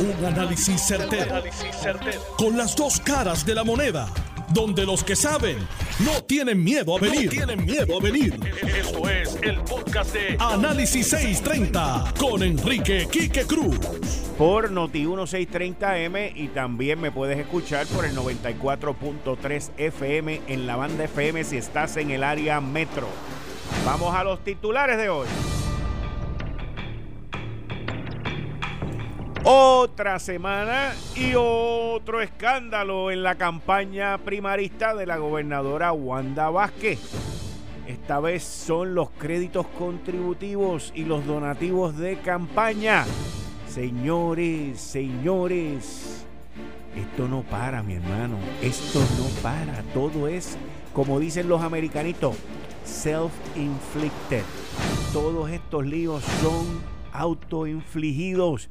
Un análisis certero, Con las dos caras de la moneda. Donde los que saben no tienen miedo a venir. tienen miedo a venir. Esto es el podcast de Análisis 630 con Enrique Quique Cruz. Por Noti 1630M y también me puedes escuchar por el 94.3 FM en la banda FM si estás en el área metro. Vamos a los titulares de hoy. Otra semana y otro escándalo en la campaña primarista de la gobernadora Wanda Vázquez. Esta vez son los créditos contributivos y los donativos de campaña. Señores, señores, esto no para, mi hermano. Esto no para. Todo es, como dicen los americanitos, self-inflicted. Todos estos líos son autoinfligidos.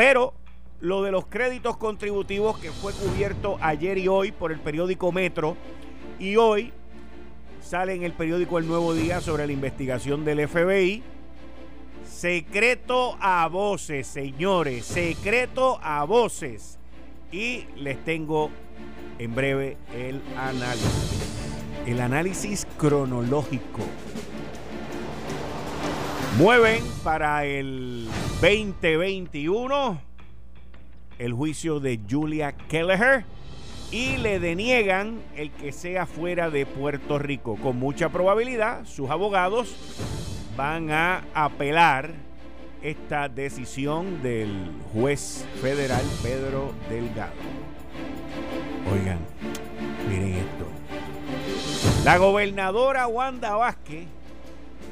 Pero lo de los créditos contributivos que fue cubierto ayer y hoy por el periódico Metro y hoy sale en el periódico El Nuevo Día sobre la investigación del FBI. Secreto a voces, señores, secreto a voces. Y les tengo en breve el análisis. El análisis cronológico. Mueven para el 2021 el juicio de Julia Kelleher y le deniegan el que sea fuera de Puerto Rico. Con mucha probabilidad, sus abogados van a apelar esta decisión del juez federal Pedro Delgado. Oigan, miren esto. La gobernadora Wanda Vázquez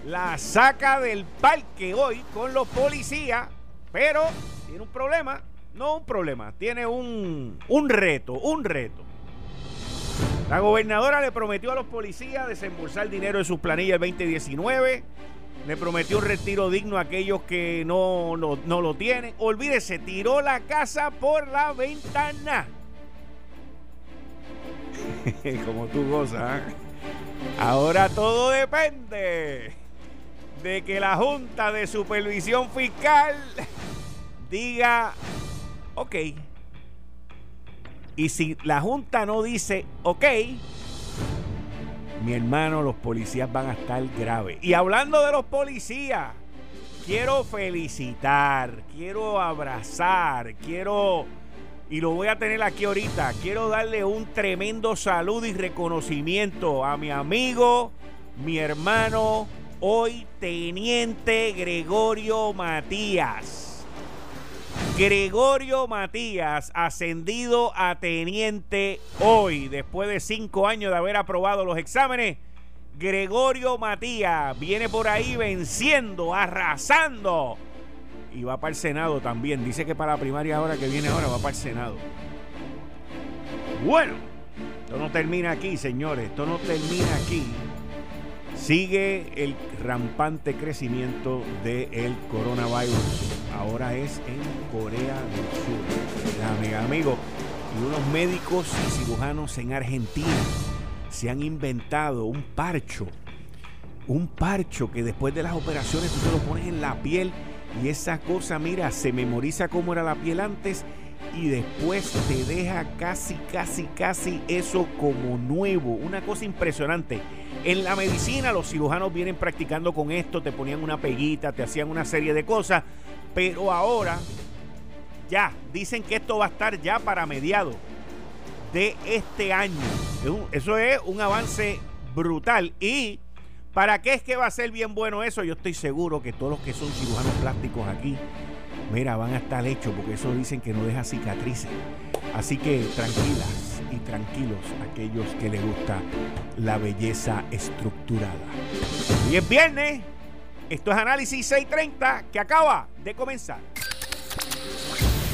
la saca del parque hoy con los policías, pero tiene un problema, no un problema, tiene un, un reto, un reto. La gobernadora le prometió a los policías desembolsar dinero de sus planillas el 2019. Le prometió un retiro digno a aquellos que no, no, lo tienen. Olvídese, tiró la casa por la ventana. Como tú gozas. ¿eh? Ahora todo depende de que la Junta de Supervisión Fiscal diga, ok. Y si la Junta no dice, ok, mi hermano, los policías van a estar graves. Y hablando de los policías, quiero felicitar, quiero abrazar, quiero, y lo voy a tener aquí ahorita, quiero darle un tremendo saludo y reconocimiento a mi amigo, mi hermano, hoy teniente Gregorio Matías. Gregorio Matías, ascendido a teniente hoy, después de cinco años de haber aprobado los exámenes. Gregorio Matías viene por ahí venciendo, arrasando. Y va para el Senado también. Dice que para la primaria ahora que viene ahora va para el Senado. Bueno, esto no termina aquí, señores. Esto no termina aquí. Sigue el rampante crecimiento del coronavirus. Ahora es en Corea del Sur. Amiga, amigo, y unos médicos y cirujanos en Argentina se han inventado un parcho. Un parcho que después de las operaciones tú te lo pones en la piel y esa cosa, mira, se memoriza cómo era la piel antes y después te deja casi, casi, casi eso como nuevo. Una cosa impresionante. En la medicina los cirujanos vienen practicando con esto, te ponían una peguita, te hacían una serie de cosas, pero ahora ya dicen que esto va a estar ya para mediados de este año. Eso es un avance brutal y ¿para qué es que va a ser bien bueno eso? Yo estoy seguro que todos los que son cirujanos plásticos aquí mira, van a estar hechos porque eso dicen que no deja cicatrices. Así que tranquilas y tranquilos aquellos que les gusta la belleza estructurada. Y es viernes, esto es Análisis 630 que acaba de comenzar.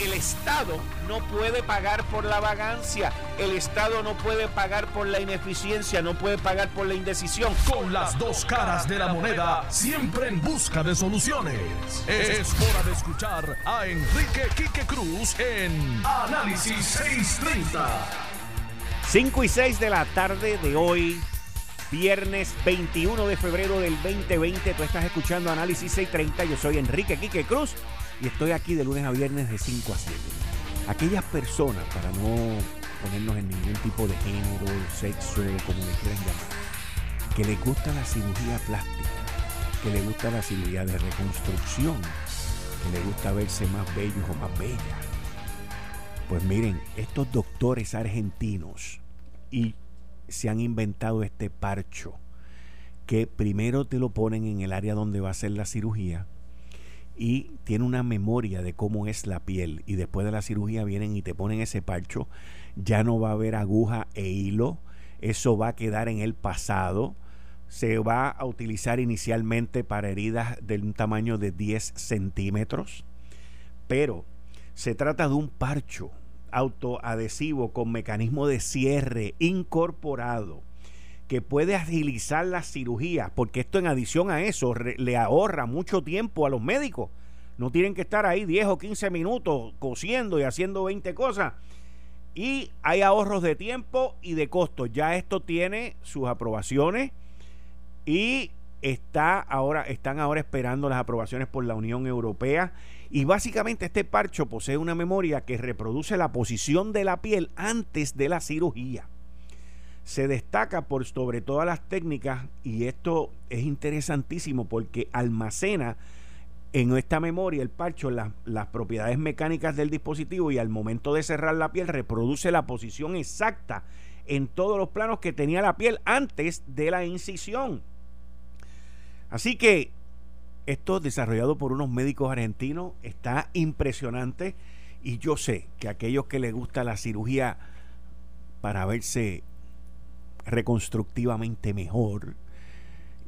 El Estado no puede pagar por la vagancia, el Estado no puede pagar por la ineficiencia, no puede pagar por la indecisión. Con las dos caras de la moneda, siempre en busca de soluciones. Es hora de escuchar a Enrique Quique Cruz en Análisis 630. 5 y 6 de la tarde de hoy, viernes 21 de febrero del 2020. Tú estás escuchando Análisis 630. Yo soy Enrique Quique Cruz y estoy aquí de lunes a viernes de 5 a 7. Aquellas personas, para no ponernos en ningún tipo de género, sexo, como le quieran llamar, que les gusta la cirugía plástica, que les gusta la cirugía de reconstrucción, que les gusta verse más bellos o más bellas. Pues miren, estos doctores argentinos y se han inventado este parcho que primero te lo ponen en el área donde va a ser la cirugía y tiene una memoria de cómo es la piel. Y después de la cirugía vienen y te ponen ese parcho, ya no va a haber aguja e hilo, eso va a quedar en el pasado, se va a utilizar inicialmente para heridas de un tamaño de 10 centímetros, pero se trata de un parcho autoadhesivo con mecanismo de cierre incorporado que puede agilizar la cirugía, porque esto en adición a eso le ahorra mucho tiempo a los médicos. No tienen que estar ahí 10 o 15 minutos cosiendo y haciendo 20 cosas. Y hay ahorros de tiempo y de costo. Ya esto tiene sus aprobaciones y está ahora, están ahora esperando las aprobaciones por la Unión Europea. Y básicamente este parcho posee una memoria que reproduce la posición de la piel antes de la cirugía se destaca por sobre todas las técnicas y esto es interesantísimo porque almacena en esta memoria el parcho las propiedades mecánicas del dispositivo y al momento de cerrar la piel reproduce la posición exacta en todos los planos que tenía la piel antes de la incisión. Así que esto desarrollado por unos médicos argentinos está impresionante y yo sé que aquellos que les gusta la cirugía para verse reconstructivamente mejor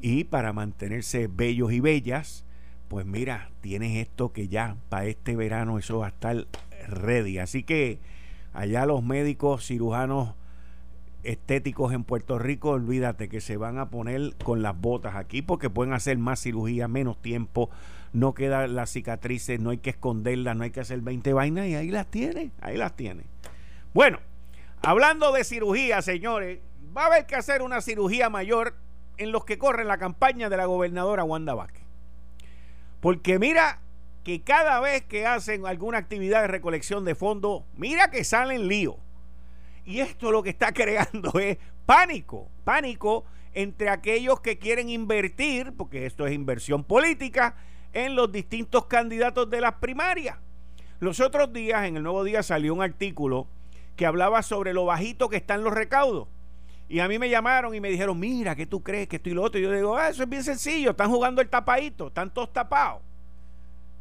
y para mantenerse bellos y bellas, pues mira, tienes esto que ya para este verano eso va a estar ready. Así que allá los médicos cirujanos estéticos en Puerto Rico, olvídate que se van a poner con las botas aquí porque pueden hacer más cirugía, menos tiempo, no quedan las cicatrices, no hay que esconderlas, no hay que hacer 20 vainas y ahí las tiene, ahí las tiene. Bueno, hablando de cirugía, señores, va a haber que hacer una cirugía mayor en los que corren la campaña de la gobernadora Wanda Vázquez. Porque mira que cada vez que hacen alguna actividad de recolección de fondos, mira que salen líos. Y esto lo que está creando es pánico, pánico entre aquellos que quieren invertir, porque esto es inversión política, en los distintos candidatos de las primarias. Los otros días, en el Nuevo Día, salió un artículo que hablaba sobre lo bajito que están los recaudos. Y a mí me llamaron y me dijeron, mira, ¿qué tú crees que estoy lo otro? Y yo digo, ah, eso es bien sencillo, están jugando el tapadito, están todos tapados.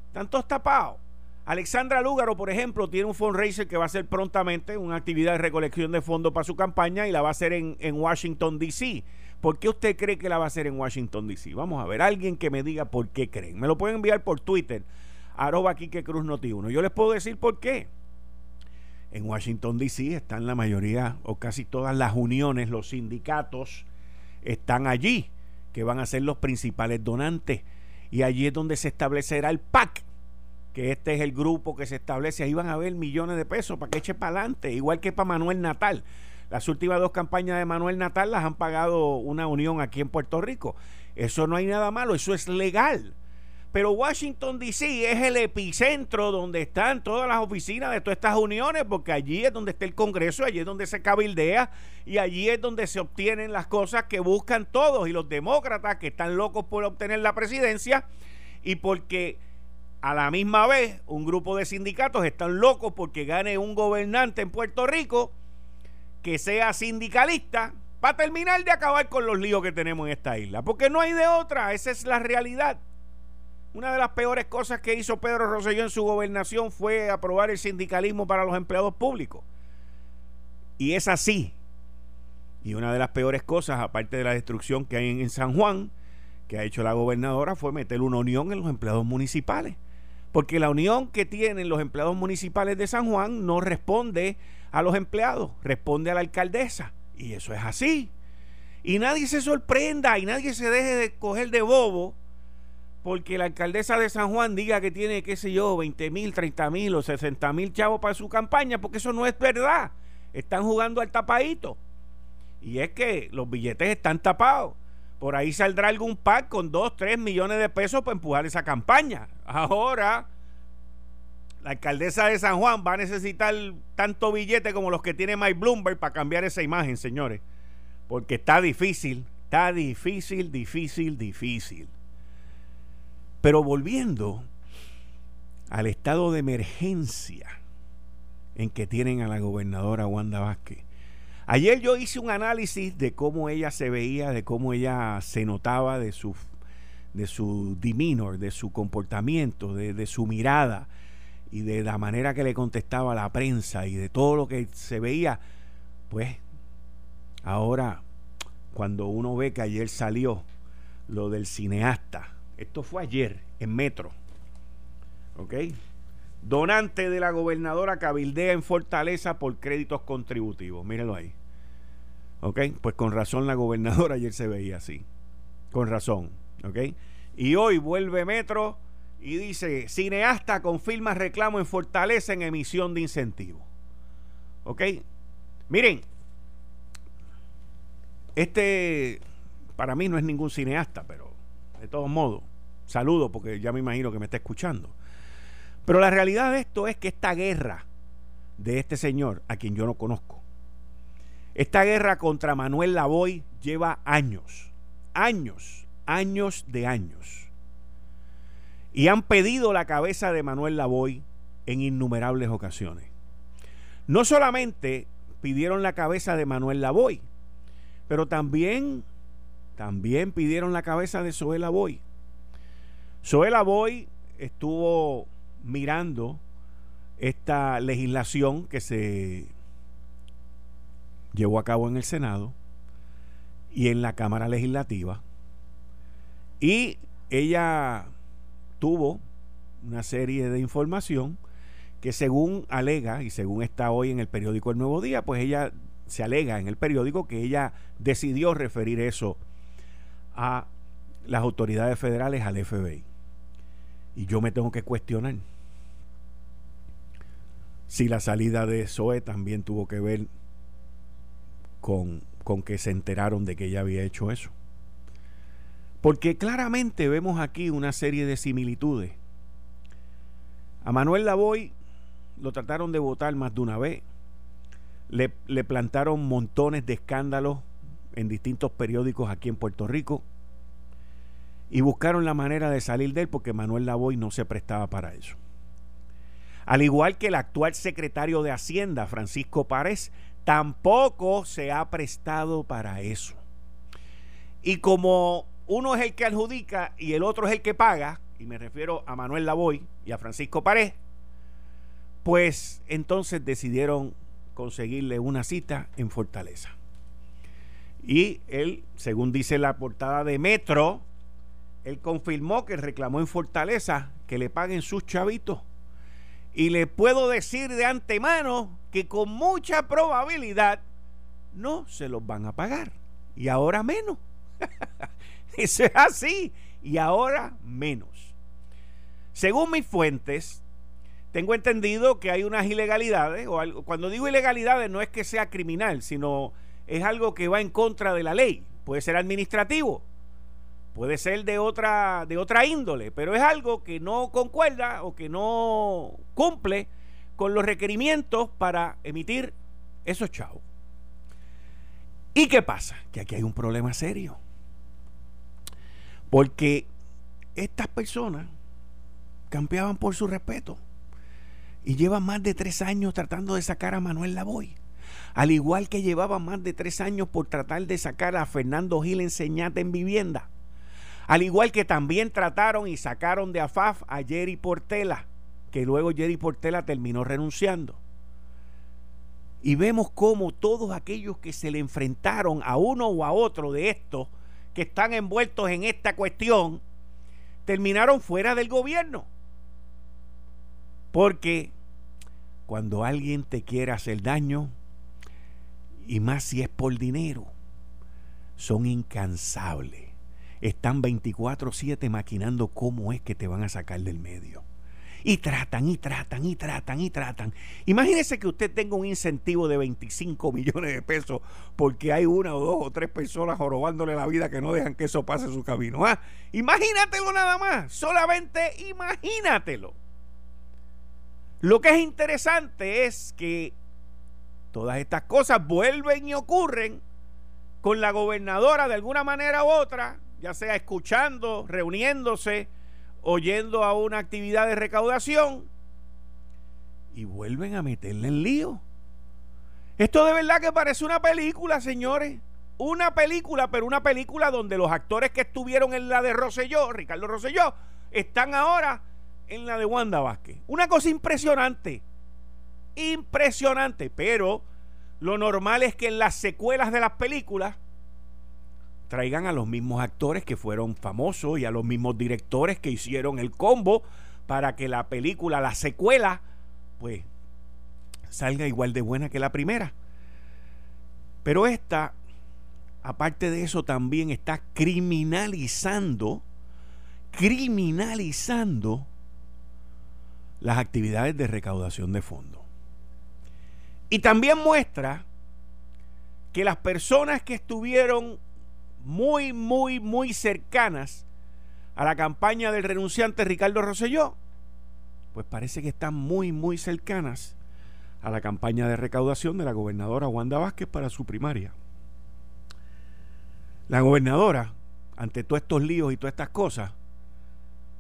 Están todos tapados. Alexandra Lúgaro, por ejemplo, tiene un fundraiser que va a hacer prontamente una actividad de recolección de fondos para su campaña y la va a hacer en, Washington, D.C. ¿Por qué usted cree que la va a hacer en Washington, D.C.? Vamos a ver, alguien que me diga por qué creen. Me lo pueden enviar por Twitter, arroba Quique Cruz Noti Yo les puedo decir por qué en Washington, D.C. están la mayoría o casi todas las uniones, los sindicatos están allí, que van a ser los principales donantes. Y allí es donde se establecerá el PAC, que este es el grupo que se establece. Ahí van a haber millones de pesos para que eche para adelante, igual que para Manuel Natal. Las últimas dos campañas de Manuel Natal las han pagado una unión aquí en Puerto Rico. Eso no hay nada malo, eso es legal. Pero Washington, D.C. es el epicentro donde están todas las oficinas de todas estas uniones, porque allí es donde está el Congreso, allí es donde se cabildea y allí es donde se obtienen las cosas que buscan todos y los demócratas que están locos por obtener la presidencia y porque a la misma vez un grupo de sindicatos están locos porque gane un gobernante en Puerto Rico que sea sindicalista para terminar de acabar con los líos que tenemos en esta isla, porque no hay de otra, esa es la realidad. Una de las peores cosas que hizo Pedro Rosselló en su gobernación fue aprobar el sindicalismo para los empleados públicos. Y es así. Y una de las peores cosas, aparte de la destrucción que hay en, San Juan, que ha hecho la gobernadora, fue meter una unión en los empleados municipales. Porque la unión que tienen los empleados municipales de San Juan no responde a los empleados, responde a la alcaldesa. Y eso es así. Y nadie se sorprenda y nadie se deje de coger de bobo porque la alcaldesa de San Juan diga que tiene, qué sé yo, 20 mil, 30 mil o 60 mil chavos para su campaña, porque eso no es verdad. Están jugando al tapadito. Y es que los billetes están tapados. Por ahí saldrá algún pack con 2, 3 millones de pesos para empujar esa campaña. Ahora, la alcaldesa de San Juan va a necesitar tanto billete como los que tiene Mike Bloomberg para cambiar esa imagen, señores. Porque está difícil, está difícil, difícil, difícil. Pero volviendo al estado de emergencia en que tienen a la gobernadora Wanda Vázquez. Ayer yo hice un análisis de cómo ella se veía, de cómo ella se notaba, de su, de su demeanor, de su comportamiento, de, de su mirada y de la manera que le contestaba la prensa y de todo lo que se veía. Pues ahora, cuando uno ve que ayer salió lo del cineasta, esto fue ayer en Metro. ¿Ok? Donante de la gobernadora cabildea en Fortaleza por créditos contributivos. Mírenlo ahí. ¿Ok? Pues con razón la gobernadora ayer se veía así. Con razón. ¿Ok? Y hoy vuelve Metro y dice, cineasta confirma reclamo en Fortaleza en emisión de incentivos. ¿Ok? Miren, este para mí no es ningún cineasta, pero de todos modos, saludo porque ya me imagino que me está escuchando. Pero la realidad de esto es que esta guerra de este señor, a quien yo no conozco, esta guerra contra Manuel Lavoy lleva años, años, años de años. Y han pedido la cabeza de Manuel Lavoy en innumerables ocasiones. No solamente pidieron la cabeza de Manuel Lavoy, pero también también pidieron la cabeza de Zoela Boy. Zoela Boy estuvo mirando esta legislación que se llevó a cabo en el Senado y en la Cámara Legislativa. Y ella tuvo una serie de información que según alega y según está hoy en el periódico El Nuevo Día, pues ella se alega en el periódico que ella decidió referir eso a las autoridades federales, al FBI. Y yo me tengo que cuestionar si la salida de Zoe también tuvo que ver con, con que se enteraron de que ella había hecho eso. Porque claramente vemos aquí una serie de similitudes. A Manuel Lavoy lo trataron de votar más de una vez. Le, le plantaron montones de escándalos en distintos periódicos aquí en Puerto Rico y buscaron la manera de salir de él porque Manuel Lavoy no se prestaba para eso. Al igual que el actual secretario de Hacienda, Francisco Párez, tampoco se ha prestado para eso. Y como uno es el que adjudica y el otro es el que paga, y me refiero a Manuel Lavoy y a Francisco Párez, pues entonces decidieron conseguirle una cita en Fortaleza. Y él, según dice la portada de Metro, él confirmó que reclamó en Fortaleza que le paguen sus chavitos. Y le puedo decir de antemano que con mucha probabilidad no se los van a pagar. Y ahora menos. Eso es así. Y ahora menos. Según mis fuentes, tengo entendido que hay unas ilegalidades, o algo, cuando digo ilegalidades no es que sea criminal, sino es algo que va en contra de la ley. Puede ser administrativo, puede ser de otra, de otra índole, pero es algo que no concuerda o que no cumple con los requerimientos para emitir esos chavos. ¿Y qué pasa? Que aquí hay un problema serio. Porque estas personas campeaban por su respeto y llevan más de tres años tratando de sacar a Manuel Lavoy. Al igual que llevaban más de tres años por tratar de sacar a Fernando Gil Enseñate en vivienda. Al igual que también trataron y sacaron de AFAF a Jerry Portela, que luego Jerry Portela terminó renunciando. Y vemos cómo todos aquellos que se le enfrentaron a uno o a otro de estos que están envueltos en esta cuestión, terminaron fuera del gobierno. Porque cuando alguien te quiere hacer daño, y más si es por dinero, son incansables. Están 24/7 maquinando cómo es que te van a sacar del medio. Y tratan, y tratan, y tratan, y tratan. Imagínese que usted tenga un incentivo de 25 millones de pesos porque hay una o dos o tres personas jorobándole la vida que no dejan que eso pase su camino. ¿ah? Imagínatelo nada más. Solamente imagínatelo. Lo que es interesante es que todas estas cosas vuelven y ocurren con la gobernadora de alguna manera u otra, ya sea escuchando, reuniéndose, oyendo a una actividad de recaudación y vuelven a meterle en lío. Esto de verdad que parece una película, señores. Una película, pero una película donde los actores que estuvieron en la de Rosselló, Ricardo Rosselló, están ahora en la de Wanda Vázquez. Una cosa impresionante. Impresionante. Pero lo normal es que en las secuelas de las películas traigan a los mismos actores que fueron famosos y a los mismos directores que hicieron el combo para que la película, la secuela, pues salga igual de buena que la primera. Pero esta, aparte de eso, también está criminalizando, criminalizando las actividades de recaudación de fondos. Y también muestra que las personas que estuvieron muy, muy, muy cercanas a la campaña del renunciante Ricardo Rosselló, pues parece que están muy, muy cercanas a la campaña de recaudación de la gobernadora Wanda Vázquez para su primaria. La gobernadora, ante todos estos líos y todas estas cosas,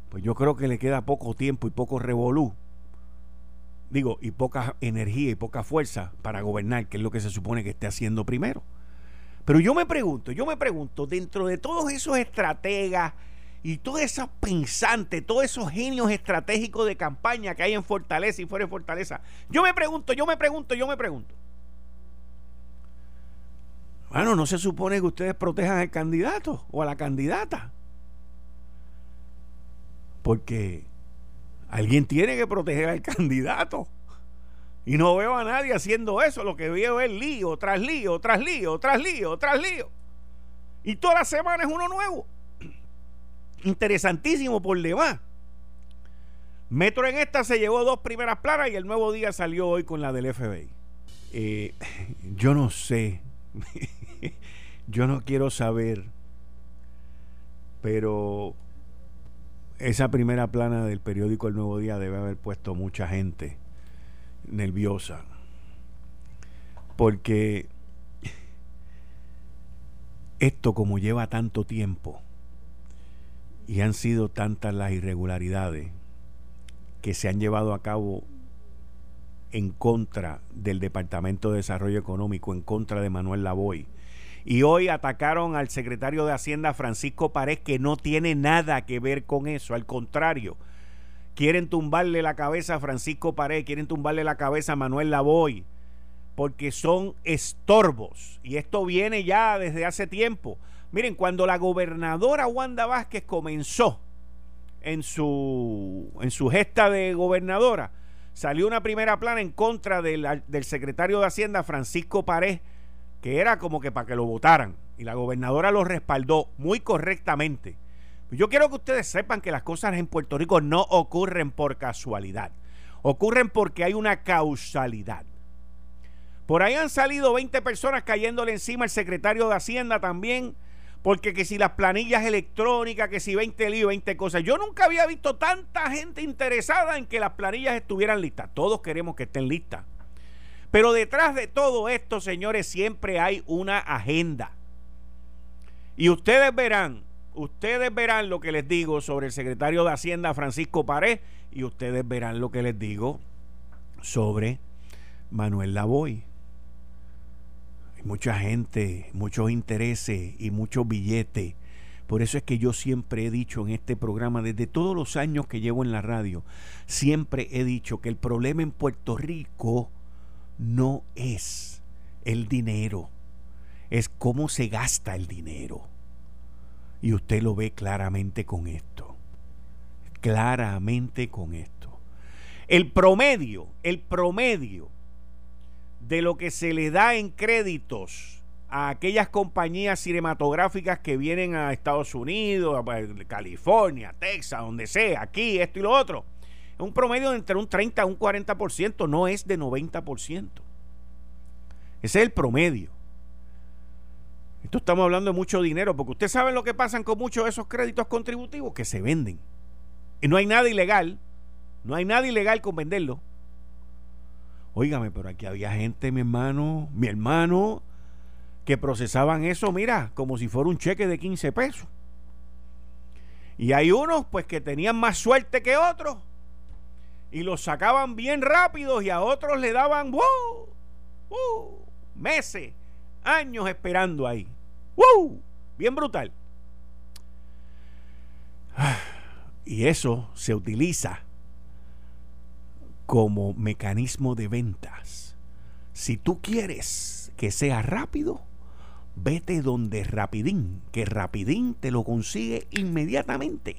pues yo creo que le queda poco tiempo y poco revolú, digo, y poca energía y poca fuerza para gobernar, que es lo que se supone que esté haciendo primero. Pero yo me pregunto, yo me pregunto, dentro de todos esos estrategas y todos esos pensantes, todos esos genios estratégicos de campaña que hay en Fortaleza y fuera de Fortaleza, yo me pregunto, yo me pregunto, yo me pregunto. Bueno, no se supone que ustedes protejan al candidato o a la candidata. Porque alguien tiene que proteger al candidato. Y no veo a nadie haciendo eso. Lo que veo es lío tras lío, tras lío, tras lío, tras lío. Y toda la semana es uno nuevo. Interesantísimo por demás. Metro en esta se llevó dos primeras planas y el nuevo día salió hoy con la del FBI. Eh, yo no sé. yo no quiero saber. Pero esa primera plana del periódico El Nuevo Día debe haber puesto mucha gente nerviosa. Porque esto como lleva tanto tiempo y han sido tantas las irregularidades que se han llevado a cabo en contra del Departamento de Desarrollo Económico, en contra de Manuel Lavoy. Y hoy atacaron al secretario de Hacienda Francisco Párez, que no tiene nada que ver con eso, al contrario, quieren tumbarle la cabeza a Francisco Pared, quieren tumbarle la cabeza a Manuel Lavoy, porque son estorbos. Y esto viene ya desde hace tiempo. Miren, cuando la gobernadora Wanda Vázquez comenzó en su, en su gesta de gobernadora, salió una primera plana en contra del, del secretario de Hacienda, Francisco Pared, que era como que para que lo votaran. Y la gobernadora lo respaldó muy correctamente. Yo quiero que ustedes sepan que las cosas en Puerto Rico no ocurren por casualidad. Ocurren porque hay una causalidad. Por ahí han salido 20 personas cayéndole encima al secretario de Hacienda también, porque que si las planillas electrónicas, que si 20 líos, 20 cosas. Yo nunca había visto tanta gente interesada en que las planillas estuvieran listas. Todos queremos que estén listas. Pero detrás de todo esto, señores, siempre hay una agenda. Y ustedes verán Ustedes verán lo que les digo sobre el secretario de Hacienda Francisco Pared y ustedes verán lo que les digo sobre Manuel Lavoy. Hay mucha gente, muchos intereses y muchos billetes. Por eso es que yo siempre he dicho en este programa, desde todos los años que llevo en la radio, siempre he dicho que el problema en Puerto Rico no es el dinero, es cómo se gasta el dinero. Y usted lo ve claramente con esto. Claramente con esto. El promedio, el promedio de lo que se le da en créditos a aquellas compañías cinematográficas que vienen a Estados Unidos, a California, Texas, donde sea, aquí, esto y lo otro. Un promedio de entre un 30 a un 40%, no es de 90%. Ese es el promedio. Esto estamos hablando de mucho dinero, porque ustedes saben lo que pasan con muchos de esos créditos contributivos que se venden. Y no hay nada ilegal, no hay nada ilegal con venderlo. Óigame, pero aquí había gente, mi hermano, mi hermano, que procesaban eso, mira, como si fuera un cheque de 15 pesos. Y hay unos, pues, que tenían más suerte que otros. Y los sacaban bien rápidos y a otros le daban, ¡wow! ¡wow! Meses, años esperando ahí. ¡Woo! Bien brutal. Y eso se utiliza como mecanismo de ventas. Si tú quieres que sea rápido, vete donde Rapidín, que Rapidín te lo consigue inmediatamente.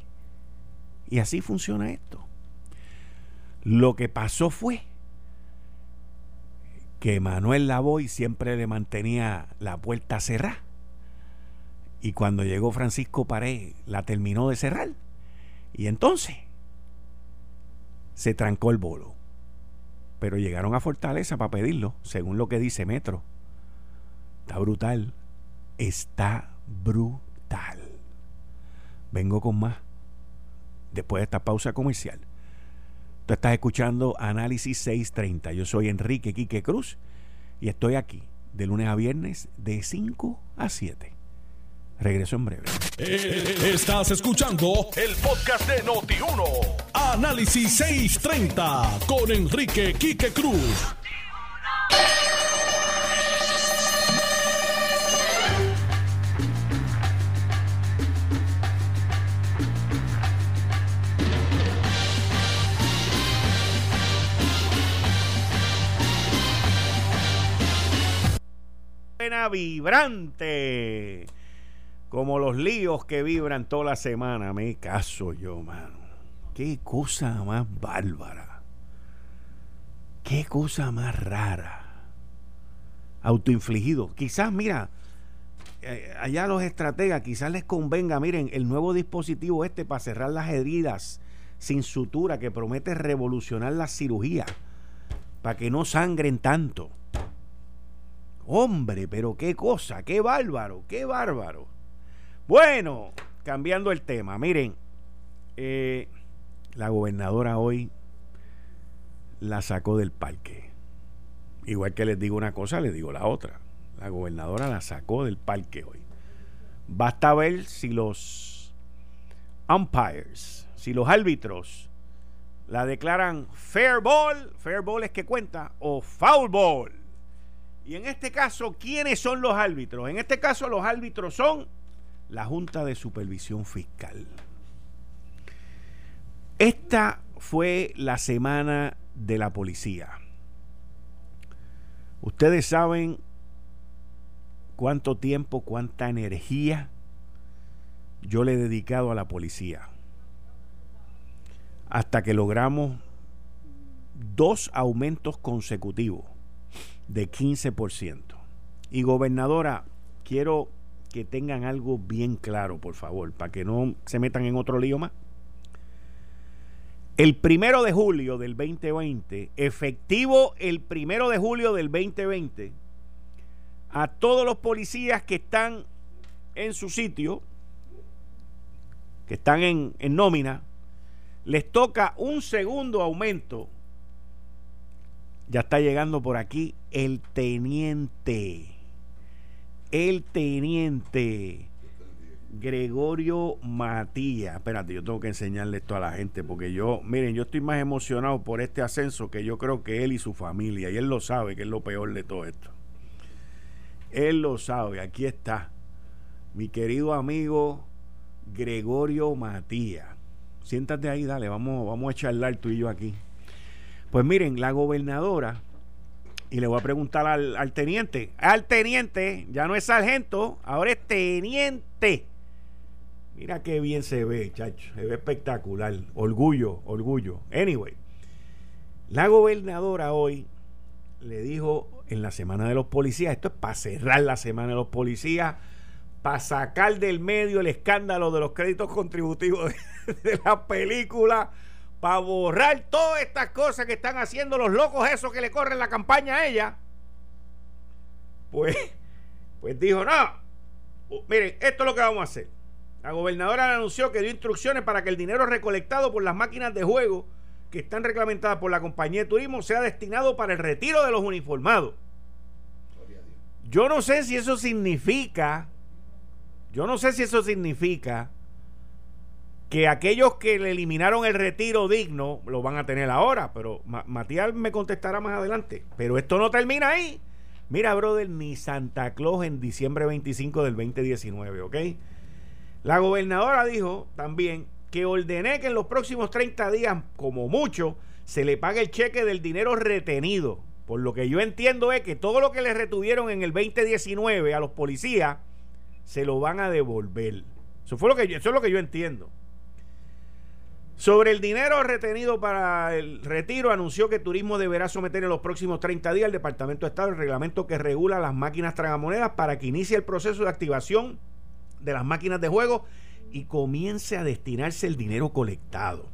Y así funciona esto. Lo que pasó fue que Manuel Lavoy siempre le mantenía la puerta cerrada y cuando llegó Francisco Pared, la terminó de cerrar. Y entonces se trancó el bolo. Pero llegaron a Fortaleza para pedirlo, según lo que dice Metro. Está brutal. Está brutal. Vengo con más. Después de esta pausa comercial. Tú estás escuchando Análisis 630. Yo soy Enrique Quique Cruz y estoy aquí de lunes a viernes de 5 a 7. Regreso en breve. Eh, estás escuchando el podcast de Noti1. Análisis 630 con Enrique Quique Cruz. Vibrante como los líos que vibran toda la semana. Me caso yo, mano. Qué cosa más bárbara. Qué cosa más rara. Autoinfligido. Quizás, mira, eh, allá los estrategas, quizás les convenga, miren, el nuevo dispositivo este para cerrar las heridas sin sutura que promete revolucionar la cirugía para que no sangren tanto. Hombre, pero qué cosa, qué bárbaro, qué bárbaro. Bueno, cambiando el tema, miren, eh, la gobernadora hoy la sacó del parque. Igual que les digo una cosa, les digo la otra. La gobernadora la sacó del parque hoy. Basta ver si los umpires, si los árbitros la declaran fair ball, fair ball es que cuenta, o foul ball. Y en este caso, ¿quiénes son los árbitros? En este caso, los árbitros son la Junta de Supervisión Fiscal. Esta fue la semana de la policía. Ustedes saben cuánto tiempo, cuánta energía yo le he dedicado a la policía. Hasta que logramos dos aumentos consecutivos de 15%. Y gobernadora, quiero que tengan algo bien claro, por favor, para que no se metan en otro lío más. El primero de julio del 2020, efectivo el primero de julio del 2020, a todos los policías que están en su sitio, que están en, en nómina, les toca un segundo aumento. Ya está llegando por aquí el teniente el teniente Gregorio Matías. Espérate, yo tengo que enseñarle esto a la gente porque yo, miren, yo estoy más emocionado por este ascenso que yo creo que él y su familia. Y él lo sabe, que es lo peor de todo esto. Él lo sabe, aquí está. Mi querido amigo Gregorio Matías. Siéntate ahí, dale, vamos, vamos a charlar tú y yo aquí. Pues miren, la gobernadora y le voy a preguntar al, teniente. Al teniente, ya no es sargento, ahora es teniente. Mira qué bien se ve, chacho. Se ve espectacular. Orgullo, orgullo. Anyway, La gobernadora hoy le dijo en la semana de los policías, esto es para cerrar la semana de los policías, para sacar del medio el escándalo de los créditos contributivos de, la película, para borrar todas estas cosas que están haciendo los locos esos que le corren la campaña a ella. Pues, pues dijo, no, miren, esto es lo que vamos a hacer. La gobernadora anunció que dio instrucciones para que el dinero recolectado por las máquinas de juego que están reglamentadas por la compañía de turismo sea destinado para el retiro de los uniformados. Yo no sé si eso significa, yo no sé si eso significa que aquellos que le eliminaron el retiro digno lo van a tener ahora, pero Matías me contestará más adelante. Pero esto no termina ahí. Mira, brother, ni Santa Claus en diciembre 25 del 2019, ¿ok? La gobernadora dijo también que ordené que en los próximos 30 días, como mucho, se le pague el cheque del dinero retenido. Por lo que yo entiendo es que todo lo que le retuvieron en el 2019 a los policías, se lo van a devolver. Eso, fue lo que eso es lo que yo entiendo. Sobre el dinero retenido para el retiro, anunció que Turismo deberá someter en los próximos 30 días al Departamento de Estado el reglamento que regula las máquinas tragamonedas para que inicie el proceso de activación de las máquinas de juego y comience a destinarse el dinero colectado.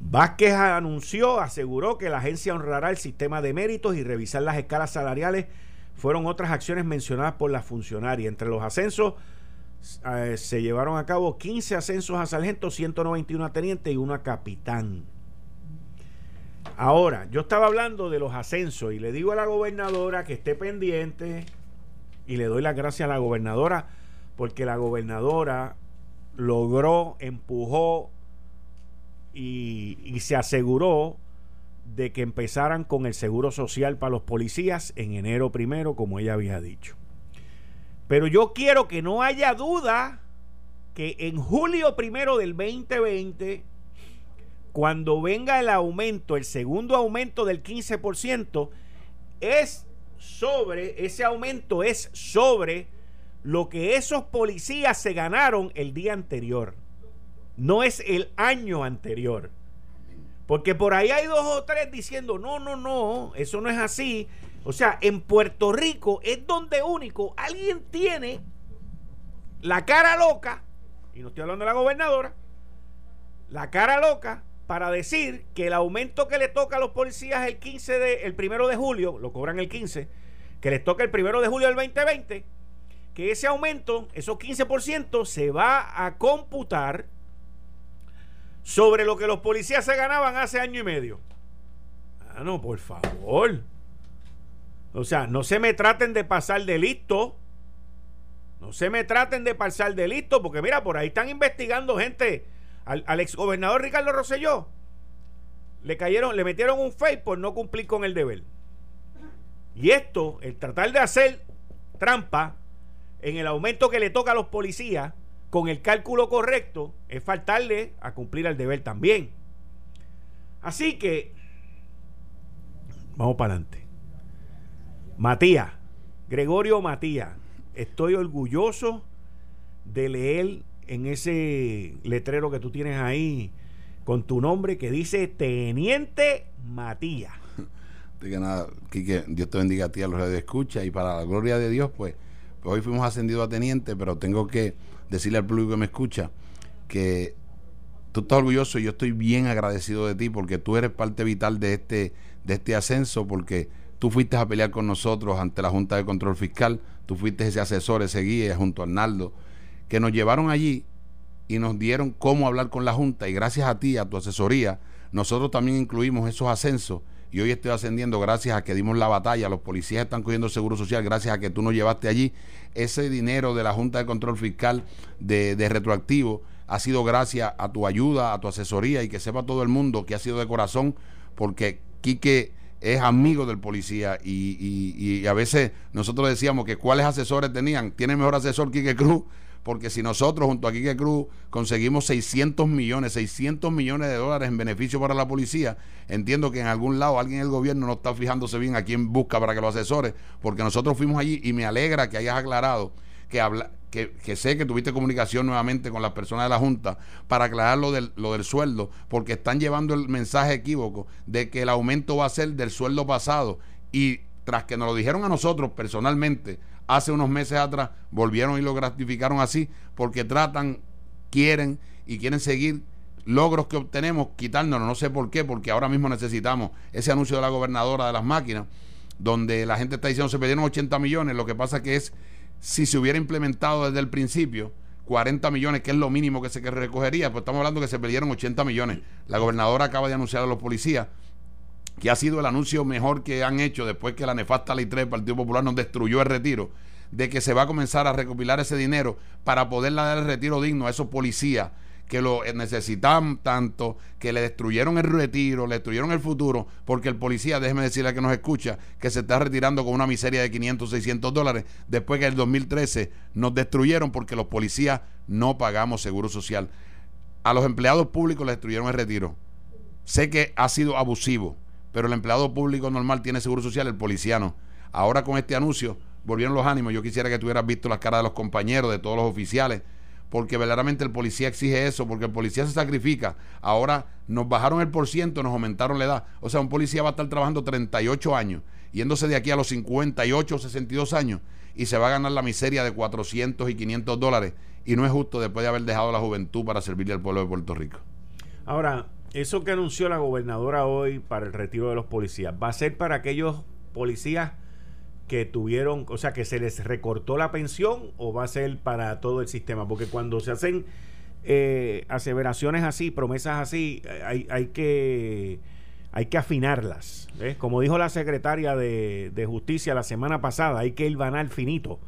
Vázquez anunció, aseguró que la agencia honrará el sistema de méritos y revisar las escalas salariales. Fueron otras acciones mencionadas por la funcionaria. Entre los ascensos eh, se llevaron a cabo 15 ascensos a sargento, 191 a teniente y uno a capitán. Ahora, yo estaba hablando de los ascensos y le digo a la gobernadora que esté pendiente y le doy las gracias a la gobernadora porque la gobernadora logró, empujó y, y se aseguró de que empezaran con el seguro social para los policías en enero primero, como ella había dicho. Pero yo quiero que no haya duda que en julio primero del 2020, cuando venga el aumento, el segundo aumento del 15%, es sobre, ese aumento es sobre lo que esos policías se ganaron el día anterior. No es el año anterior. Porque por ahí hay dos o tres diciendo, no, no, no, eso no es así. O sea, en Puerto Rico es donde único alguien tiene la cara loca, y no estoy hablando de la gobernadora, la cara loca para decir que el aumento que le toca a los policías el 15 de, el primero de julio, lo cobran el 15, que les toca el primero de julio del 2020, que ese aumento, esos 15%, se va a computar sobre lo que los policías se ganaban hace año y medio. Ah, no, por favor. O sea, no se me traten de pasar de listo. No se me traten de pasar de listo, porque mira, por ahí están investigando gente. Al, al exgobernador Ricardo Rosselló le cayeron, le metieron un fake por no cumplir con el deber. Y esto, el tratar de hacer trampa en el aumento que le toca a los policías con el cálculo correcto, es faltarle a cumplir el deber también. Así que, vamos para adelante. Matías, Gregorio Matías, estoy orgulloso de leer en ese letrero que tú tienes ahí con tu nombre que dice Teniente Matías. Diga nada, Quique, Dios te bendiga a ti a los de escucha y para la gloria de Dios, pues, hoy fuimos ascendidos a teniente, pero tengo que decirle al público que me escucha que tú estás orgulloso y yo estoy bien agradecido de ti porque tú eres parte vital de este, de este ascenso, porque Tú fuiste a pelear con nosotros ante la Junta de Control Fiscal, tú fuiste ese asesor, ese guía junto a Arnaldo, que nos llevaron allí y nos dieron cómo hablar con la Junta y gracias a ti, a tu asesoría, nosotros también incluimos esos ascensos y hoy estoy ascendiendo gracias a que dimos la batalla, los policías están cogiendo el seguro social gracias a que tú nos llevaste allí. Ese dinero de la Junta de Control Fiscal de, retroactivo ha sido gracias a tu ayuda, a tu asesoría y que sepa todo el mundo que ha sido de corazón porque Quique es amigo del policía y, a veces nosotros decíamos que cuáles asesores tenían. Tiene mejor asesor Quique Cruz, porque si nosotros junto a Quique Cruz conseguimos 600 millones, 600 millones de dólares en beneficio para la policía, entiendo que en algún lado alguien en el gobierno no está fijándose bien a quién busca para que lo asesore, porque nosotros fuimos allí y me alegra que hayas aclarado que habla, que, que, sé que tuviste comunicación nuevamente con las personas de la Junta para aclarar lo del, lo del sueldo, porque están llevando el mensaje equívoco de que el aumento va a ser del sueldo pasado. Y tras que nos lo dijeron a nosotros personalmente hace unos meses atrás, volvieron y lo gratificaron así, porque tratan, quieren y quieren seguir logros que obtenemos, quitárnoslo, no sé por qué, porque ahora mismo necesitamos ese anuncio de la gobernadora de las máquinas, donde la gente está diciendo se perdieron 80 millones, lo que pasa que es, si se hubiera implementado desde el principio, 40 millones, que es lo mínimo que se recogería, pues estamos hablando que se perdieron 80 millones. La gobernadora acaba de anunciar a los policías que ha sido el anuncio mejor que han hecho después que la nefasta ley 3 del Partido Popular nos destruyó el retiro, de que se va a comenzar a recopilar ese dinero para poder dar el retiro digno a esos policías que lo necesitan tanto, que le destruyeron el retiro, le destruyeron el futuro, porque el policía, déjeme decirle a que nos escucha, que se está retirando con una miseria de 500, 600 dólares, después que en el 2013 nos destruyeron porque los policías no pagamos seguro social. A los empleados públicos le destruyeron el retiro. Sé que ha sido abusivo, pero el empleado público normal tiene seguro social, el policía no. Ahora con este anuncio volvieron los ánimos. Yo quisiera que tuvieras visto las caras de los compañeros, de todos los oficiales, porque verdaderamente el policía exige eso, porque el policía se sacrifica. Ahora nos bajaron el por ciento, nos aumentaron la edad. O sea, un policía va a estar trabajando 38 años, yéndose de aquí a los 58 o 62 años, y se va a ganar la miseria de 400 y 500 dólares. Y no es justo después de haber dejado la juventud para servirle al pueblo de Puerto Rico. Ahora, eso que anunció la gobernadora hoy para el retiro de los policías, ¿va a ser para aquellos policías que tuvieron, o sea, que se les recortó la pensión o va a ser para todo el sistema? Porque cuando se hacen eh, aseveraciones así, promesas así, hay, hay que hay que afinarlas. Como dijo la secretaria de, de, Justicia la semana pasada, hay que ir banal finito.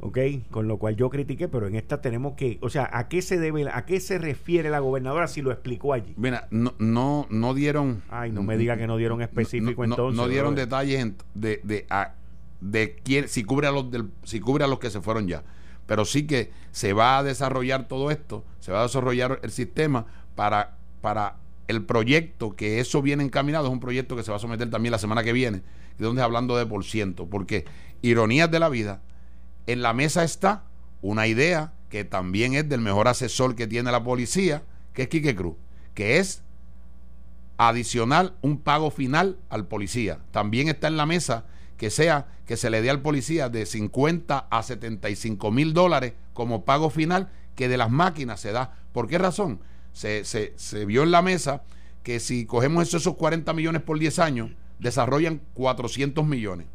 ¿ok? Con lo cual yo critiqué, pero en esta tenemos que, o sea, ¿a qué se debe, a qué se refiere la gobernadora si lo explicó allí? Mira, no, no, no dieron... Ay, no me diga que no dieron específico entonces. No, dieron detalles de, de, de quién, si cubre a los del, si cubre a los que se fueron ya. Pero sí que se va a desarrollar todo esto, se va a desarrollar el sistema para, para el proyecto, que eso viene encaminado, es un proyecto que se va a someter también la semana que viene, de donde hablando de por ciento, porque ironías de la vida, en la mesa está una idea que también es del mejor asesor que tiene la policía, que es Quique Cruz, que es adicional un pago final al policía. También está en la mesa que sea que se le dé al policía de 50 a 75 mil dólares como pago final que de las máquinas se da. ¿Por qué razón? Se, se, se vio en la mesa que si cogemos esos, 40 millones por 10 años, desarrollan 400 millones.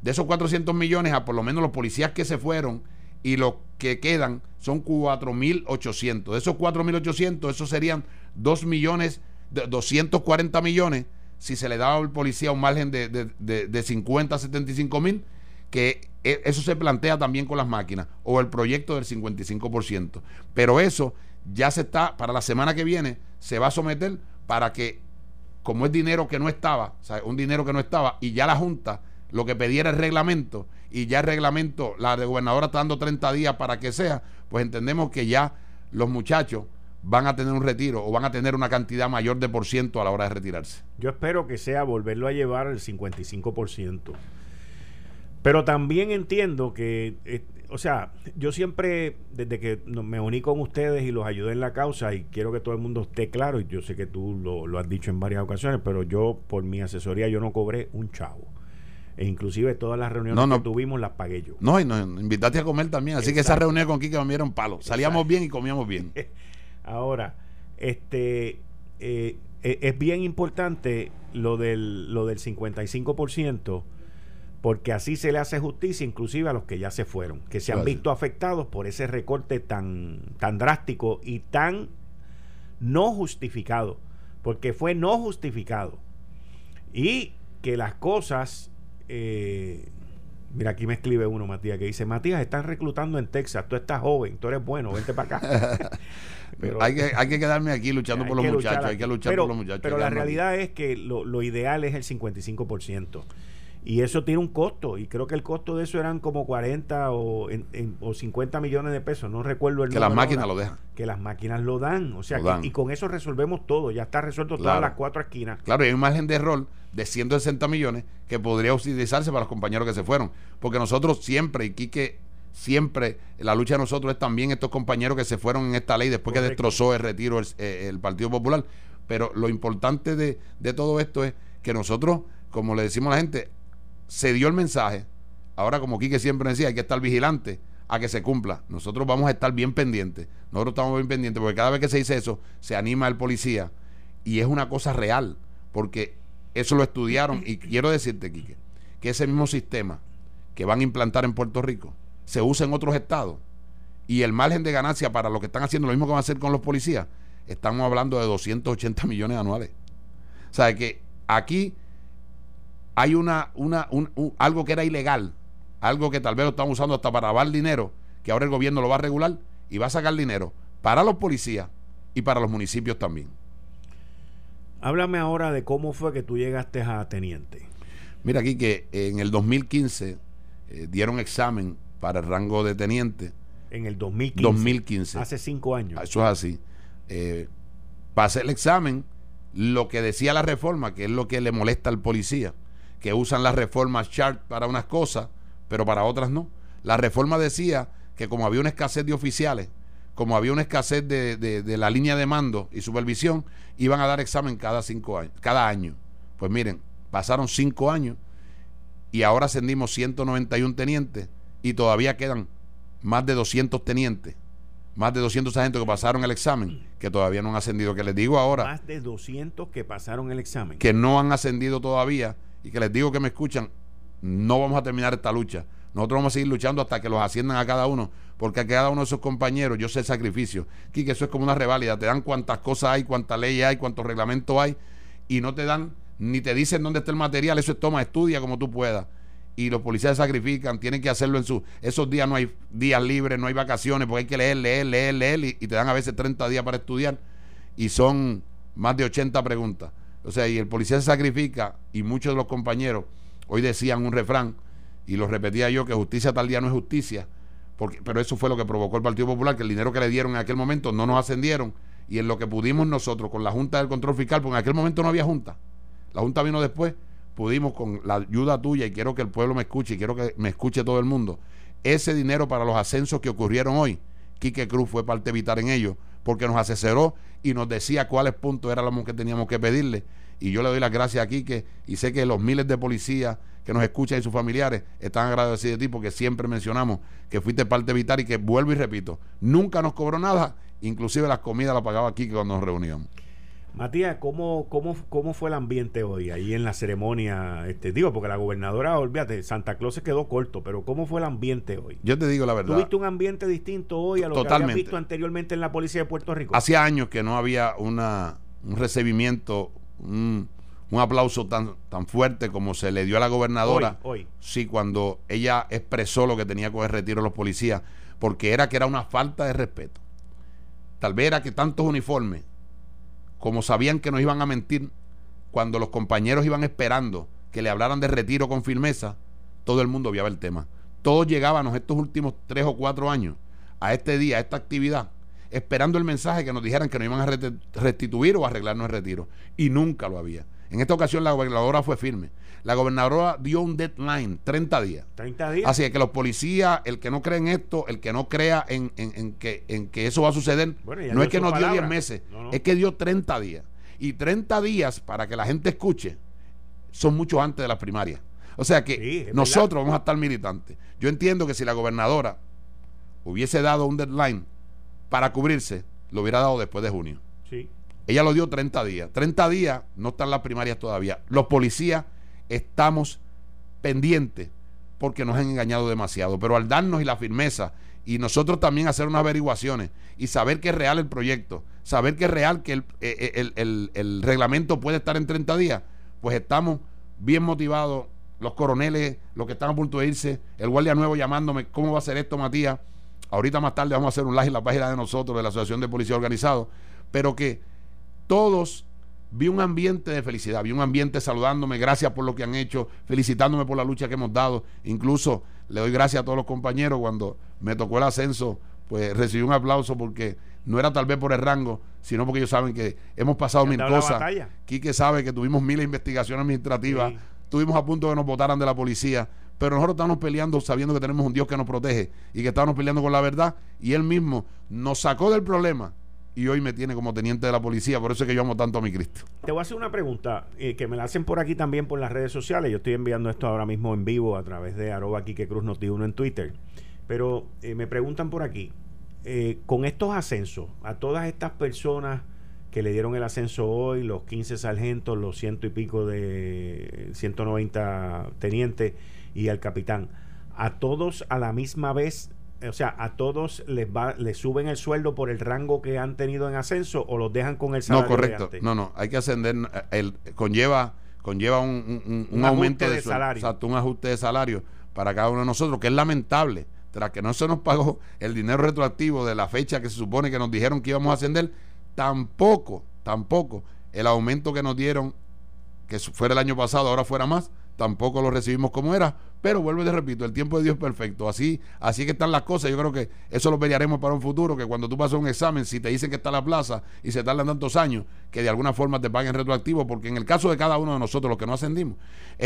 De esos 400 millones, a por lo menos los policías que se fueron y los que quedan son 4.800. De esos 4.800, esos serían 2 millones, 240 millones si se le daba al policía un margen de, de, de, 50 a 75 mil, que e, eso se plantea también con las máquinas, o el proyecto del 55%. Pero eso ya se está, para la semana que viene, se va a someter para que, como es dinero que no estaba, o sea, un dinero que no estaba, y ya la Junta lo que pidiera el reglamento, y ya el reglamento, la de gobernadora está dando 30 días para que sea, pues entendemos que ya los muchachos van a tener un retiro o van a tener una cantidad mayor de por ciento a la hora de retirarse. Yo espero que sea volverlo a llevar al 55%. Pero también entiendo que, eh, o sea, yo siempre, desde que me uní con ustedes y los ayudé en la causa, y quiero que todo el mundo esté claro, y yo sé que tú lo, has dicho en varias ocasiones, pero yo, por mi asesoría, yo no cobré un chavo. E inclusive todas las reuniones que tuvimos las pagué yo. No, y nos invitaste a comer también. Así que esa reunión con Kike me dieron palo. Salíamos bien y comíamos bien. Ahora, este eh, e, es bien importante lo del, lo del 55%, porque así se le hace justicia inclusive a los que ya se fueron, que se han visto afectados por ese recorte tan, tan drástico y tan no justificado, porque fue no justificado. Y que las cosas... Eh, Mira, aquí me escribe uno, Matías, que dice, Matías, están reclutando en Texas, tú estás joven, tú eres bueno, vente para acá. pero, hay, que, hay que quedarme aquí luchando por los muchachos, hay que luchar por los muchachos. Pero la realidad es que lo, lo ideal es el 55%. Y eso tiene un costo, y creo que el costo de eso eran como 40 o, o 50 millones de pesos, no recuerdo el Que las máquinas lo dejan. Que las máquinas lo dan, o sea, y con eso resolvemos todo, ya está resuelto todas las cuatro esquinas. Claro, y hay un margen de error de 160 millones que podría utilizarse para los compañeros que se fueron, porque nosotros siempre, y Quique siempre la lucha de nosotros es también estos compañeros que se fueron en esta ley después que destrozó el retiro eh, el, Partido Popular. Pero lo importante de, de, todo esto es que nosotros, como le decimos a la gente, se dio el mensaje. Ahora, como Quique siempre decía, hay que estar vigilante a que se cumpla. Nosotros vamos a estar bien pendientes. Nosotros estamos bien pendientes porque cada vez que se dice eso, se anima el policía y es una cosa real, porque eso lo estudiaron y quiero decirte, Quique, que ese mismo sistema que van a implantar en Puerto Rico se usa en otros estados y el margen de ganancia para lo que están haciendo, lo mismo que van a hacer con los policías, estamos hablando de 280 millones anuales. O sea, que aquí hay una, una algo que era ilegal, algo que tal vez lo están usando hasta para lavar dinero, que ahora el gobierno lo va a regular y va a sacar dinero para los policías y para los municipios también. Háblame ahora de cómo fue que tú llegaste a teniente. Mira aquí que en el 2015 eh, dieron examen para el rango de teniente. En el 2015. 2015. Hace cinco años. Eso es así. Eh, pasé el examen, lo que decía la reforma, que es lo que le molesta al policía, que usan las reformas chart para unas cosas, pero para otras no. La reforma decía que como había una escasez de oficiales, como había una escasez de, de, la línea de mando y supervisión, iban a dar examen cada cinco años, cada año. Pues miren, pasaron cinco años y ahora ascendimos 191 tenientes y todavía quedan más de 200 tenientes, más de 200 agentes que pasaron el examen, que todavía no han ascendido. Que les digo ahora. Más de 200 que pasaron el examen. Que no han ascendido todavía y que les digo que me escuchan, no vamos a terminar esta lucha. Nosotros vamos a seguir luchando hasta que los asciendan a cada uno, porque a cada uno de esos que yo sé el sacrificio. que eso es como una reválida, te dan cuántas cosas hay, cuántas leyes hay, cuántos reglamentos hay, y no te dan, ni te dicen dónde está el material, eso es toma, estudia como tú puedas. Y los policías sacrifican, tienen que hacerlo en su... Esos días no hay días libres, no hay vacaciones, porque hay que leer, leer, leer, leer, y, y te dan a veces 30 días para estudiar, y son más de 80 preguntas. O sea, y el policía se sacrifica, y muchos de los compañeros hoy decían un refrán, y lo repetía yo, que justicia tal día no es justicia, porque, pero eso fue lo que provocó el Partido Popular, que el dinero que le dieron en aquel momento no nos ascendieron y en lo que pudimos nosotros con la Junta del Control Fiscal, porque en aquel momento no había Junta, la Junta vino después, pudimos con la ayuda tuya y quiero que el pueblo me escuche y quiero que me escuche todo el mundo, ese dinero para los ascensos que ocurrieron hoy, Quique Cruz fue parte vital en ello, porque nos asesoró y nos decía cuáles puntos eran los que teníamos que pedirle. Y yo le doy las gracias a Quique y sé que los miles de policías que nos escuchan y sus familiares están agradecidos de ti porque siempre mencionamos que fuiste parte vital y que vuelvo y repito, nunca nos cobró nada, inclusive las comidas las pagaba aquí cuando nos reuníamos. Matías, ¿cómo, cómo, ¿cómo fue el ambiente hoy ahí en la ceremonia? Este, digo, porque la gobernadora, olvídate, Santa Claus se quedó corto, pero ¿cómo fue el ambiente hoy? Yo te digo la verdad. ¿Tuviste un ambiente distinto hoy a lo que habías visto anteriormente en la policía de Puerto Rico? Hacía años que no había una, un recibimiento, un, un aplauso tan, tan fuerte como se le dio a la gobernadora. Hoy, Sí, cuando ella expresó lo que tenía que coger retiro los policías, porque era que era una falta de respeto. Tal vez era que tantos uniformes, como sabían que nos iban a mentir, cuando los compañeros iban esperando que le hablaran de retiro con firmeza, todo el mundo viaba el tema. Todos llegábamos estos últimos tres o cuatro años a este día, a esta actividad, esperando el mensaje que nos dijeran que nos iban a restituir o arreglarnos el retiro. Y nunca lo había. En esta ocasión la gobernadora fue firme. La gobernadora dio un deadline, 30 días. 30 días. Así que los policías, el que no cree en esto, el que no crea en, que, en que eso va a suceder, no es que nos dio 10 meses, es que dio 30 días. Y 30 días, para que la gente escuche, son mucho antes de las primarias. O sea que nosotros vamos a estar militantes. Yo entiendo que si la gobernadora hubiese dado un deadline para cubrirse, lo hubiera dado después de junio. Ella lo dio 30 días. 30 días no están las primarias todavía. Los policías estamos pendientes porque nos han engañado demasiado. Pero al darnos y la firmeza y nosotros también hacer unas averiguaciones y saber que es real el proyecto, saber que es real que el, eh, eh, el reglamento puede estar en 30 días, pues estamos bien motivados. Los coroneles, los que están a punto de irse, el guardia nuevo llamándome, ¿cómo va a ser esto, Matías? Ahorita más tarde vamos a hacer un live en la página de nosotros, de la Asociación de Policía Organizado, pero que todos vi un ambiente de felicidad, vi un ambiente saludándome, gracias por lo que han hecho, felicitándome por la lucha que hemos dado. Incluso le doy gracias a todos los compañeros cuando me tocó el ascenso, pues recibí un aplauso porque no era tal vez por el rango, sino porque ellos saben que hemos pasado mil cosas. Quique sabe que tuvimos mil investigaciones administrativas. estuvimos a punto de que nos votaran de la policía, pero nosotros estamos peleando sabiendo que tenemos un Dios que nos protege y que estamos peleando con la verdad y Él mismo nos sacó del problema y hoy me tiene como teniente de la policía, por eso es que yo amo tanto a mi Cristo. Te voy a hacer una pregunta eh, que me la hacen por aquí también por las redes sociales. Yo estoy enviando esto ahora mismo en vivo a través de arroba Quique Cruz Noti uno en Twitter. Pero eh, me preguntan por aquí, eh, con estos ascensos, a todas estas personas que le dieron el ascenso hoy, los 15 sargentos, los ciento y pico de 190 tenientes y al capitán, a todos a la misma vez o sea, a todos les va, les suben el sueldo por el rango que han tenido en ascenso o los dejan con el salario. No, correcto. No, no, hay que ascender, el, conlleva, conlleva un, aumento de, salario. Exacto, un ajuste de salario para cada uno de nosotros, que es lamentable. Tras que no se nos pagó el dinero retroactivo de la fecha que se supone que nos dijeron que íbamos a ascender, tampoco, tampoco el aumento que nos dieron, que fuera el año pasado, ahora fuera más, tampoco lo recibimos como era, pero vuelvo y te repito, el tiempo de Dios es perfecto, así, así que están las cosas, yo creo que eso lo pelearemos para un futuro, que cuando tú pasas un examen, si te dicen que está la plaza y se tardan tantos años, que de alguna forma te paguen retroactivo, porque en el caso de cada uno de nosotros, los que no ascendimos,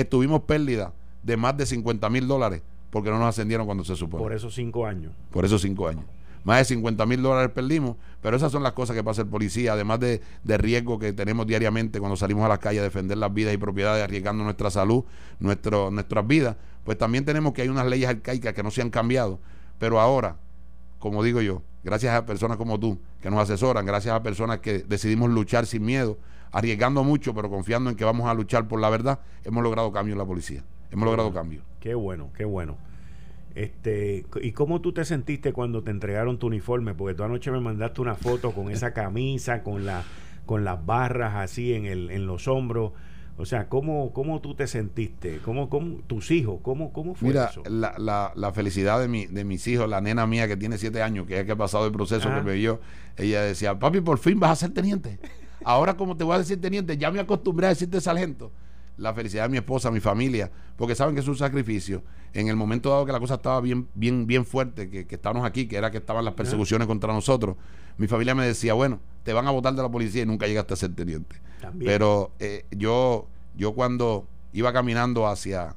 tuvimos pérdida de más de 50 mil dólares porque no nos ascendieron cuando se supone. Por esos cinco años. Por esos cinco años. Más de 50 mil dólares perdimos, pero esas son las cosas que pasa el policía, además de, de, riesgo que tenemos diariamente cuando salimos a la calle a defender las vidas y propiedades, arriesgando nuestra salud, nuestro, nuestras vidas, pues también tenemos que hay unas leyes arcaicas que no se han cambiado, pero ahora, como digo yo, gracias a personas como tú que nos asesoran, gracias a personas que decidimos luchar sin miedo, arriesgando mucho, pero confiando en que vamos a luchar por la verdad, hemos logrado cambio en la policía. Hemos logrado cambio. Qué bueno, qué bueno. Este, ¿Y cómo tú te sentiste cuando te entregaron tu uniforme? Porque tú anoche me mandaste una foto con esa camisa, con, la, con las barras así en, el, en los hombros. O sea, ¿cómo, cómo tú te sentiste? ¿Cómo, cómo tus hijos? ¿Cómo, cómo fue Mira, La, la, la, felicidad de, mi, de mis hijos, la nena mía que tiene siete años, que es que ha pasado el proceso que me vio, ella decía, papi, por fin vas a ser teniente. Ahora como te voy a decir teniente, ya me acostumbré a decirte sargento la felicidad de mi esposa, mi familia, porque saben que es un sacrificio. En el momento dado que la cosa estaba bien, bien, bien fuerte, que, que estábamos aquí, que era que estaban las persecuciones contra nosotros, mi familia me decía, bueno, te van a votar de la policía y nunca llegaste a ser teniente. Pero eh, yo, yo cuando iba caminando hacia,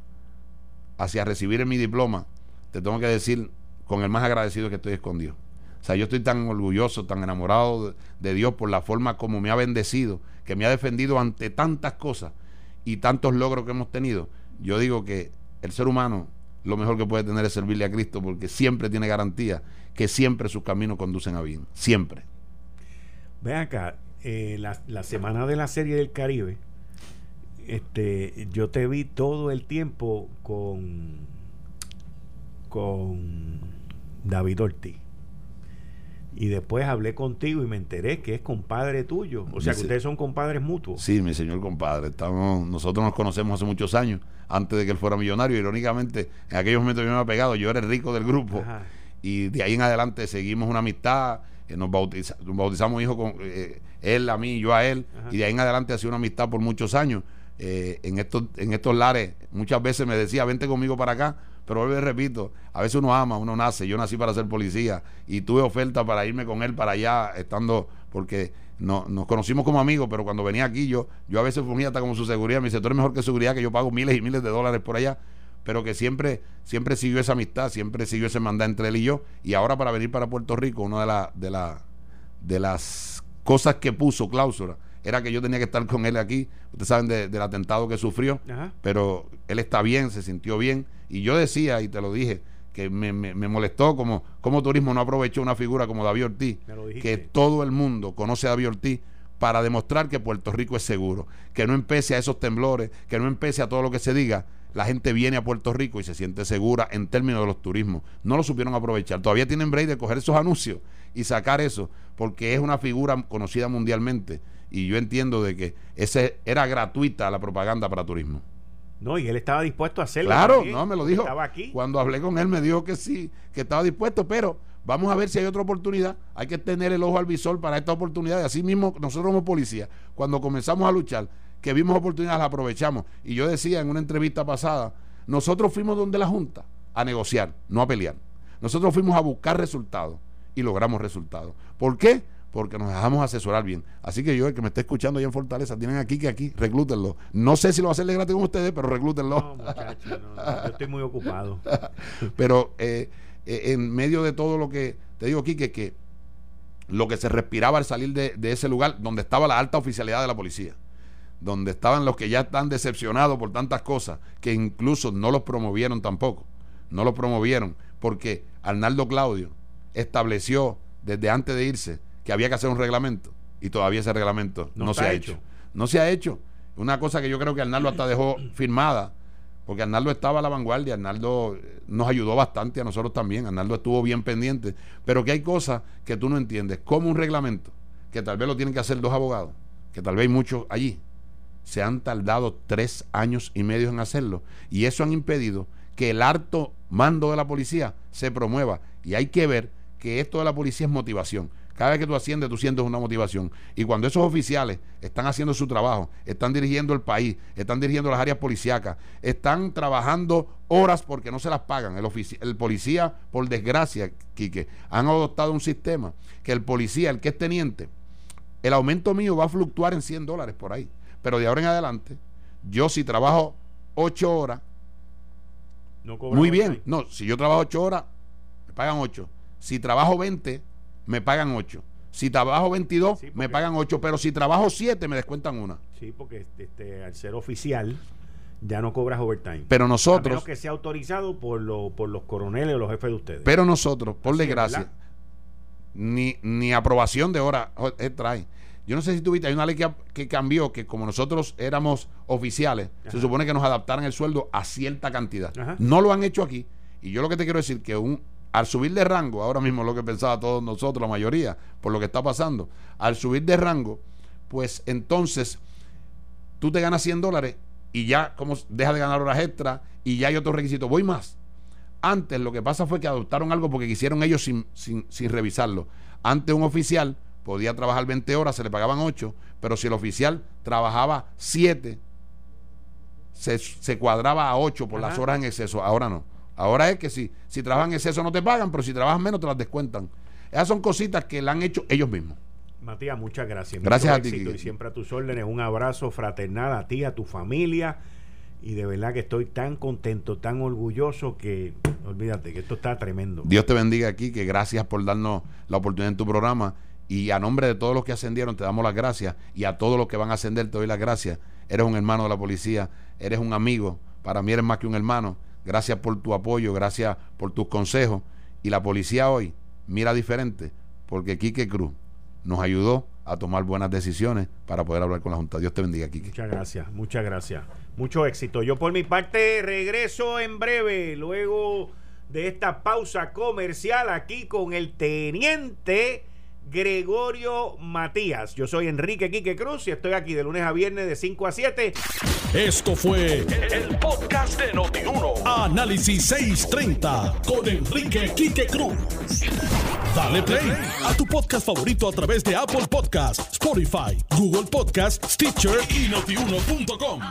hacia recibir mi diploma, te tengo que decir con el más agradecido que estoy escondido. O sea, yo estoy tan orgulloso, tan enamorado de Dios por la forma como me ha bendecido, que me ha defendido ante tantas cosas y tantos logros que hemos tenido, yo digo que el ser humano lo mejor que puede tener es servirle a Cristo porque siempre tiene garantía que siempre sus caminos conducen a bien, siempre. Ven acá, eh, la, la, semana de la serie del Caribe, este, yo te vi todo el tiempo con, con David Ortiz. Y después hablé contigo y me enteré que es compadre tuyo. O sea, que ustedes son compadres mutuos. Sí, mi señor compadre. Estamos, nosotros nos conocemos hace muchos años, antes de que él fuera millonario. Irónicamente, en aquellos momentos yo me había pegado, yo era el rico del grupo. Y de ahí en adelante seguimos una amistad. Eh, nos, bautizamos hijos con eh, él a mí, yo a él. Y de ahí en adelante ha sido una amistad por muchos años. Eh, en, estos, en estos lares, muchas veces me decía, vente conmigo para acá pero vuelvo y repito, a veces uno ama, uno nace. Yo nací para ser policía y tuve oferta para irme con él para allá, estando, porque no, nos conocimos como amigos, pero cuando venía aquí yo, yo a veces fungía hasta como su seguridad. Me dice, tú eres mejor que seguridad, que yo pago miles y miles de dólares por allá. Pero que siempre, siempre siguió esa amistad, siempre siguió ese mandar entre él y yo. Y ahora para venir para Puerto Rico, una de, la, de, la, de las cosas que puso cláusula era que yo tenía que estar con él aquí. Ustedes saben del atentado que sufrió, pero él está bien, se sintió bien y yo decía, y te lo dije, que me, molestó como, como turismo no aprovechó una figura como David Ortiz, que todo el mundo conoce a David Ortiz para demostrar que Puerto Rico es seguro, que no empece a esos temblores, que no empece a todo lo que se diga, la gente viene a Puerto Rico y se siente segura en términos de los turismos. No lo supieron aprovechar. Todavía tienen break de coger esos anuncios y sacar eso, porque es una figura conocida mundialmente. Y yo entiendo de que ese era gratuita la propaganda para turismo. No, y él estaba dispuesto a hacerlo. Claro, no, me lo dijo. Estaba aquí. Cuando hablé con él me dijo que sí, que estaba dispuesto, pero vamos a ver si hay otra oportunidad. Hay que tener el ojo al visor para esta oportunidad. Y así mismo, nosotros como policía, cuando comenzamos a luchar, que vimos oportunidades, las aprovechamos. Y yo decía en una entrevista pasada, nosotros fuimos donde la Junta a negociar, no a pelear. Nosotros fuimos a buscar resultados y logramos resultados. ¿Por qué? Porque nos dejamos asesorar bien. Así que yo, el que me esté escuchando allá en Fortaleza, tienen aquí que aquí, reclútenlo. No sé si lo va a hacerle gratis con ustedes, pero reclútenlo. No, muchachos, no, yo estoy muy ocupado. pero eh, eh, en medio de todo lo que te digo aquí, que, que lo que se respiraba al salir de, de ese lugar donde estaba la alta oficialidad de la policía donde estaban los que ya están decepcionados por tantas cosas, que incluso no los promovieron tampoco, no los promovieron, porque Arnaldo Claudio estableció desde antes de irse que había que hacer un reglamento y todavía ese reglamento no, se ha hecho. No se ha hecho. Una cosa que yo creo que Arnaldo hasta dejó firmada, porque Arnaldo estaba a la vanguardia, Arnaldo eh, nos ayudó bastante a nosotros también, Arnaldo estuvo bien pendiente, pero que hay cosas que tú no entiendes, como un reglamento, que tal vez lo tienen que hacer dos abogados, que tal vez hay muchos allí, se han tardado tres años y medio en hacerlo, y eso han impedido que el harto mando de la policía se promueva, y hay que ver que esto de la policía es motivación. Cada vez que tú asciendes, tú sientes una motivación. Y cuando esos oficiales están haciendo su trabajo, están dirigiendo el país, están dirigiendo las áreas policíacas, están trabajando horas porque no se las pagan. El, el policía, por desgracia, Quique, han adoptado un sistema que el policía, el que es teniente, el aumento mío va a fluctuar en 100 dólares por ahí. Pero de ahora en adelante, yo si trabajo 8 horas, muy bien. No, si yo trabajo 8 horas, me pagan 8. Si trabajo 20, me pagan 8. Si trabajo 22, me pagan 8, pero si trabajo 7, me descuentan una. Sí, porque este, al ser oficial ya no cobras overtime. Pero nosotros... A que sea autorizado por, por los coroneles o los jefes de ustedes. Pero nosotros, por desgracia, ni, ni aprobación de hora trae. Yo no sé si tuviste, hay una ley que, cambió, que como nosotros éramos oficiales, se supone que nos adaptaran el sueldo a cierta cantidad. No lo han hecho aquí. Y yo lo que te quiero decir que un al subir de rango, ahora mismo lo que pensaba todos nosotros, la mayoría, por lo que está pasando, al subir de rango, pues entonces tú te ganas 100 dólares y ya como deja de ganar horas extra y ya hay otros requisitos. Voy más. Antes lo que pasa fue que adoptaron algo porque quisieron ellos sin, sin, sin revisarlo. Antes un oficial podía trabajar 20 horas, se le pagaban 8, pero si el oficial trabajaba 7, se, se cuadraba a 8 por las horas en exceso. Ahora no. Ahora es que si, si trabajas en exceso no te pagan, pero si trabajas menos te las descuentan. Esas son cositas que la han hecho ellos mismos. Matías, muchas gracias. Gracias a ti. Y siempre a tus órdenes. Un abrazo fraternal a ti, a tu familia. Y de verdad que estoy tan contento, tan orgulloso que olvídate que esto está tremendo. Dios te bendiga aquí, que gracias por darnos la oportunidad en tu programa. Y a nombre de todos los que ascendieron, te damos las gracias. Y a todos los que van a ascender, te doy las gracias. Eres un hermano de la policía, eres un amigo. Para mí eres más que un hermano Gracias por tu apoyo, gracias por tus consejos. Y la policía hoy mira diferente porque Quique Cruz nos ayudó a tomar buenas decisiones para poder hablar con la Junta. Dios te bendiga, Quique. Muchas gracias, muchas gracias. Mucho éxito. Yo por mi parte regreso en breve, luego de esta pausa comercial aquí con el teniente Gregorio Matías. Yo soy Enrique Quique Cruz y estoy aquí de lunes a viernes de 5 a 7. Esto fue el, podcast de Notiuno. Análisis 630 con Enrique Quique Cruz. Dale play a tu podcast favorito a través de Apple Podcasts, Spotify, Google Podcasts, Stitcher y notiuno.com.